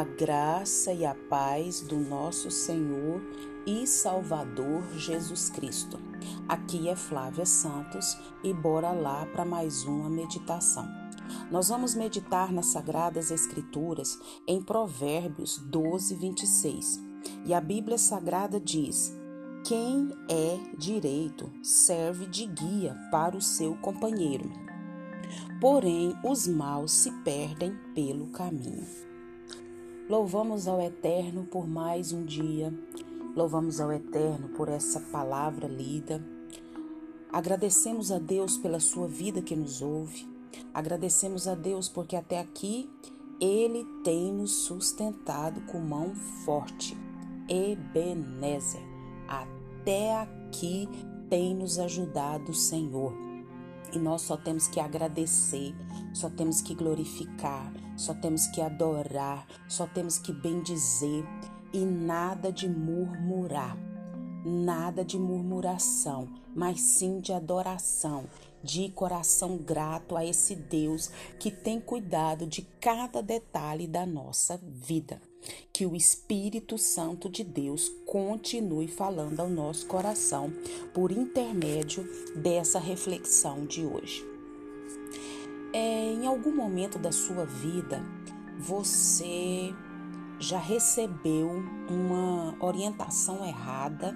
a graça e a paz do nosso Senhor e Salvador Jesus Cristo. Aqui é Flávia Santos e bora lá para mais uma meditação. Nós vamos meditar nas Sagradas Escrituras em Provérbios 12, 26. E a Bíblia Sagrada diz: Quem é direito serve de guia para o seu companheiro. Porém, os maus se perdem pelo caminho. Louvamos ao Eterno por mais um dia, louvamos ao Eterno por essa palavra lida. Agradecemos a Deus pela sua vida que nos ouve, agradecemos a Deus porque até aqui Ele tem nos sustentado com mão forte. Ebenezer, até aqui tem nos ajudado o Senhor. E nós só temos que agradecer, só temos que glorificar, só temos que adorar, só temos que bendizer e nada de murmurar, nada de murmuração, mas sim de adoração, de coração grato a esse Deus que tem cuidado de cada detalhe da nossa vida. Que o Espírito Santo de Deus continue falando ao nosso coração por intermédio dessa reflexão de hoje. É, em algum momento da sua vida, você já recebeu uma orientação errada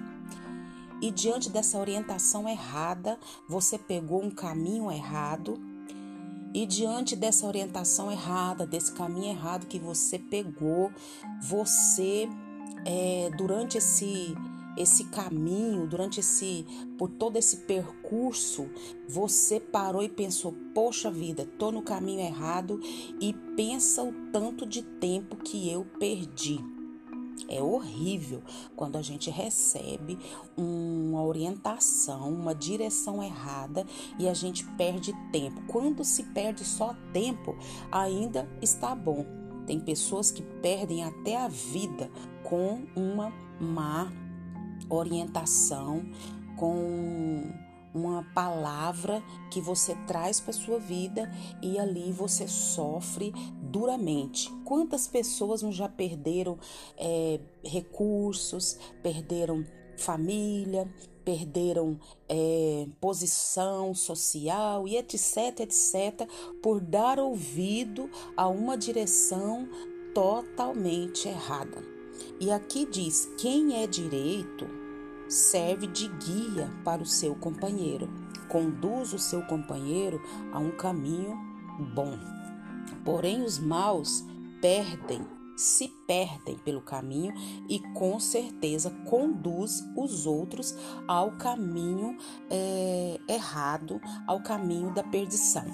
e diante dessa orientação errada, você pegou um caminho errado e diante dessa orientação errada, desse caminho errado que você pegou, você é, durante esse esse caminho, durante esse por todo esse percurso, você parou e pensou: "Poxa vida, tô no caminho errado" e pensa o tanto de tempo que eu perdi. É horrível quando a gente recebe uma orientação, uma direção errada e a gente perde tempo. Quando se perde só tempo, ainda está bom. Tem pessoas que perdem até a vida com uma má orientação, com uma palavra que você traz para sua vida e ali você sofre duramente. Quantas pessoas não já perderam é, recursos, perderam família, perderam é, posição social e etc, etc, por dar ouvido a uma direção totalmente errada. E aqui diz: quem é direito serve de guia para o seu companheiro, conduz o seu companheiro a um caminho bom. Porém, os maus perdem, se perdem pelo caminho e com certeza conduz os outros ao caminho é, errado, ao caminho da perdição.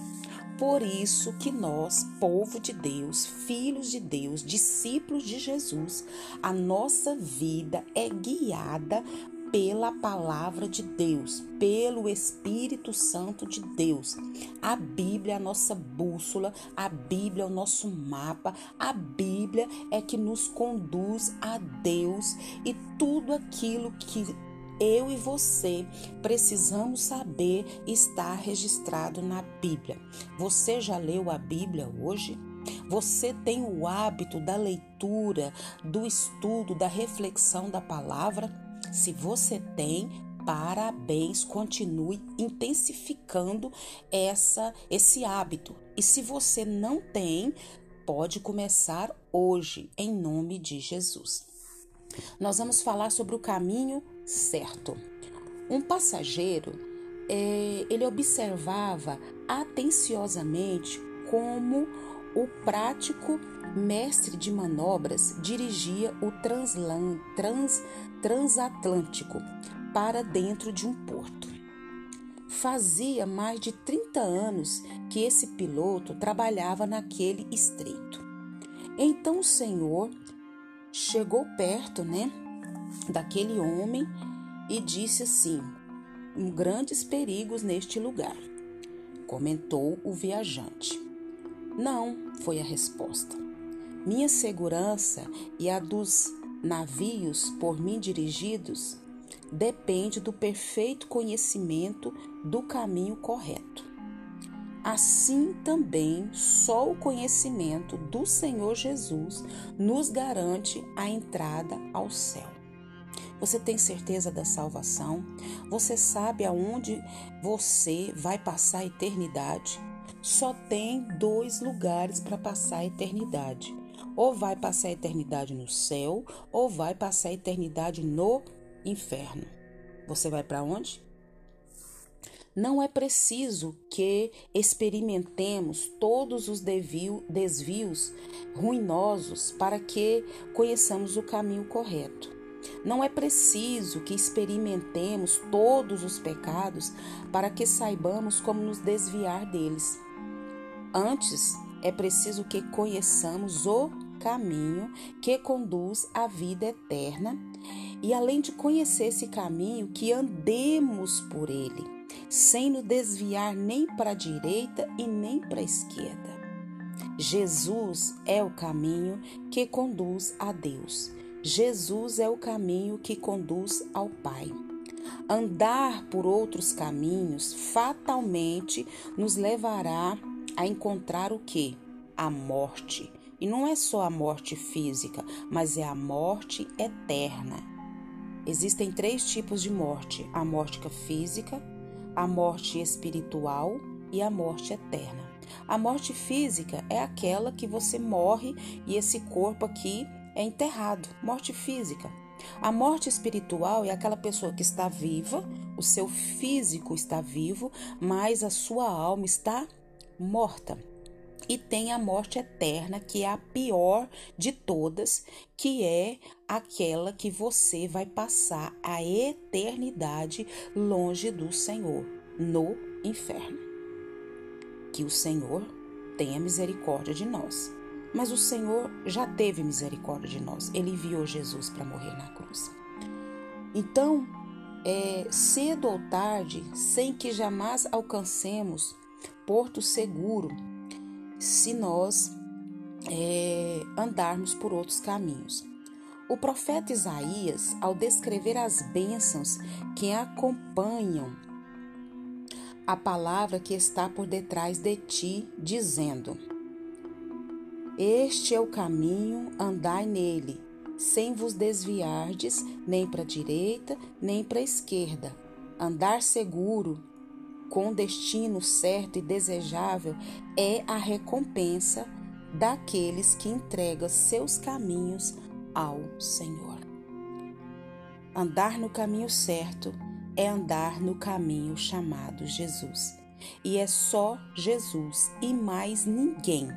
Por isso que nós, povo de Deus, filhos de Deus, discípulos de Jesus, a nossa vida é guiada pela palavra de Deus, pelo Espírito Santo de Deus. A Bíblia é a nossa bússola, a Bíblia é o nosso mapa, a Bíblia é que nos conduz a Deus e tudo aquilo que eu e você precisamos saber está registrado na Bíblia. Você já leu a Bíblia hoje? Você tem o hábito da leitura, do estudo, da reflexão da palavra? Se você tem, parabéns, continue intensificando essa esse hábito. E se você não tem, pode começar hoje, em nome de Jesus. Nós vamos falar sobre o caminho certo. Um passageiro, é, ele observava atenciosamente como o prático mestre de manobras dirigia o translan, trans, transatlântico para dentro de um porto. Fazia mais de 30 anos que esse piloto trabalhava naquele estreito. Então o Senhor chegou perto, né, daquele homem e disse assim: "Grandes perigos neste lugar", comentou o viajante. Não, foi a resposta. Minha segurança e a dos navios por mim dirigidos depende do perfeito conhecimento do caminho correto. assim também só o conhecimento do Senhor Jesus nos garante a entrada ao céu. Você tem certeza da salvação? Você sabe aonde você vai passar a eternidade? Só tem dois lugares para passar a eternidade. Ou vai passar a eternidade no céu, ou vai passar a eternidade no inferno. Você vai para onde? Não é preciso que experimentemos todos os desvios ruinosos para que conheçamos o caminho correto. Não é preciso que experimentemos todos os pecados para que saibamos como nos desviar deles. Antes, é preciso que conheçamos o caminho que conduz à vida eterna e, além de conhecer esse caminho, que andemos por ele sem nos desviar nem para a direita e nem para a esquerda. Jesus é o caminho que conduz a Deus. Jesus é o caminho que conduz ao Pai. Andar por outros caminhos fatalmente nos levará a encontrar o que? A morte. E não é só a morte física, mas é a morte eterna. Existem três tipos de morte: a morte física, a morte espiritual e a morte eterna. A morte física é aquela que você morre e esse corpo aqui é enterrado, morte física. A morte espiritual é aquela pessoa que está viva, o seu físico está vivo, mas a sua alma está morta. E tem a morte eterna, que é a pior de todas, que é aquela que você vai passar a eternidade longe do Senhor, no inferno. Que o Senhor tenha misericórdia de nós. Mas o Senhor já teve misericórdia de nós. Ele enviou Jesus para morrer na cruz. Então, é, cedo ou tarde, sem que jamais alcancemos porto seguro, se nós é, andarmos por outros caminhos. O profeta Isaías, ao descrever as bênçãos que acompanham a palavra que está por detrás de ti, dizendo: Este é o caminho, andai nele, sem vos desviardes nem para a direita, nem para a esquerda. Andar seguro com destino certo e desejável é a recompensa daqueles que entregam seus caminhos ao Senhor. Andar no caminho certo é andar no caminho chamado Jesus. E é só Jesus e mais ninguém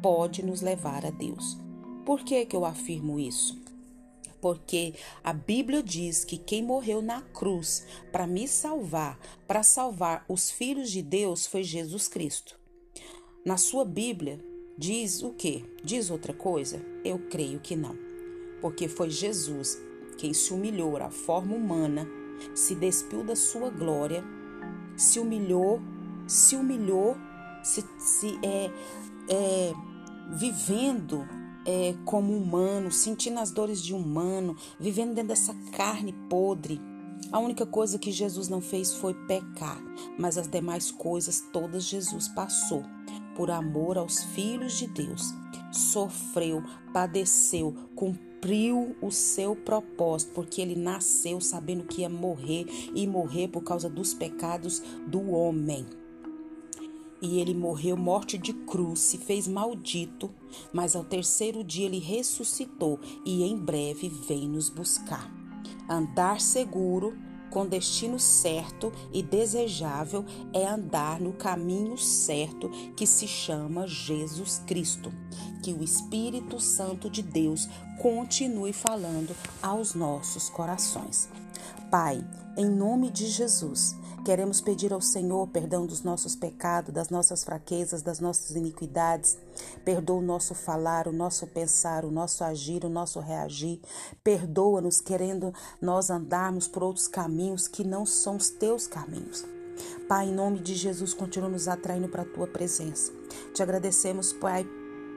pode nos levar a Deus. Por que, que eu afirmo isso? Porque a Bíblia diz que quem morreu na cruz para me salvar, para salvar os filhos de Deus, foi Jesus Cristo. Na sua Bíblia diz o quê? Diz outra coisa? Eu creio que não, porque foi Jesus quem se humilhou à forma humana, se despiu da sua glória, se humilhou, se humilhou, se, se é, é vivendo é, como humano, sentindo as dores de humano, vivendo dentro dessa carne podre. A única coisa que Jesus não fez foi pecar, mas as demais coisas todas Jesus passou por amor aos filhos de Deus. Sofreu, padeceu, cumpriu o seu propósito, porque ele nasceu sabendo que ia morrer e morrer por causa dos pecados do homem e ele morreu morte de cruz, se fez maldito, mas ao terceiro dia ele ressuscitou e em breve vem nos buscar. Andar seguro, com destino certo e desejável, é andar no caminho certo que se chama Jesus Cristo. Que o Espírito Santo de Deus continue falando aos nossos corações. Pai, em nome de Jesus, Queremos pedir ao Senhor perdão dos nossos pecados, das nossas fraquezas, das nossas iniquidades. Perdoa o nosso falar, o nosso pensar, o nosso agir, o nosso reagir. Perdoa-nos querendo nós andarmos por outros caminhos que não são os teus caminhos. Pai, em nome de Jesus, continua nos atraindo para a tua presença. Te agradecemos, Pai,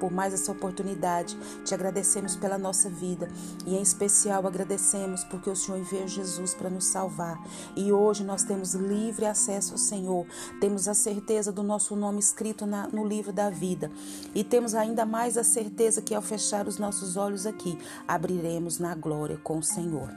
por mais essa oportunidade. Te agradecemos pela nossa vida e, em especial, agradecemos porque o Senhor enviou Jesus para nos salvar. E hoje nós temos livre acesso ao Senhor, temos a certeza do nosso nome escrito na, no livro da vida e temos ainda mais a certeza que, ao fechar os nossos olhos aqui, abriremos na glória com o Senhor.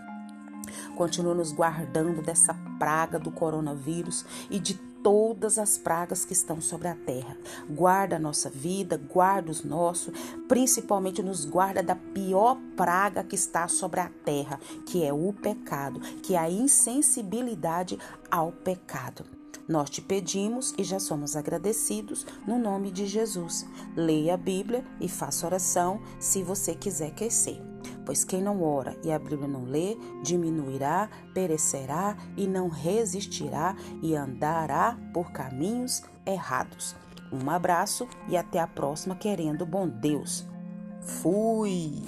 Continua nos guardando dessa praga do coronavírus e de todas as pragas que estão sobre a terra. Guarda a nossa vida, guarda os nossos, principalmente nos guarda da pior praga que está sobre a terra, que é o pecado, que é a insensibilidade ao pecado. Nós te pedimos e já somos agradecidos no nome de Jesus. Leia a Bíblia e faça oração se você quiser crescer. Pois quem não ora e a Bíblia não lê, diminuirá, perecerá e não resistirá e andará por caminhos errados. Um abraço e até a próxima, querendo bom Deus. Fui!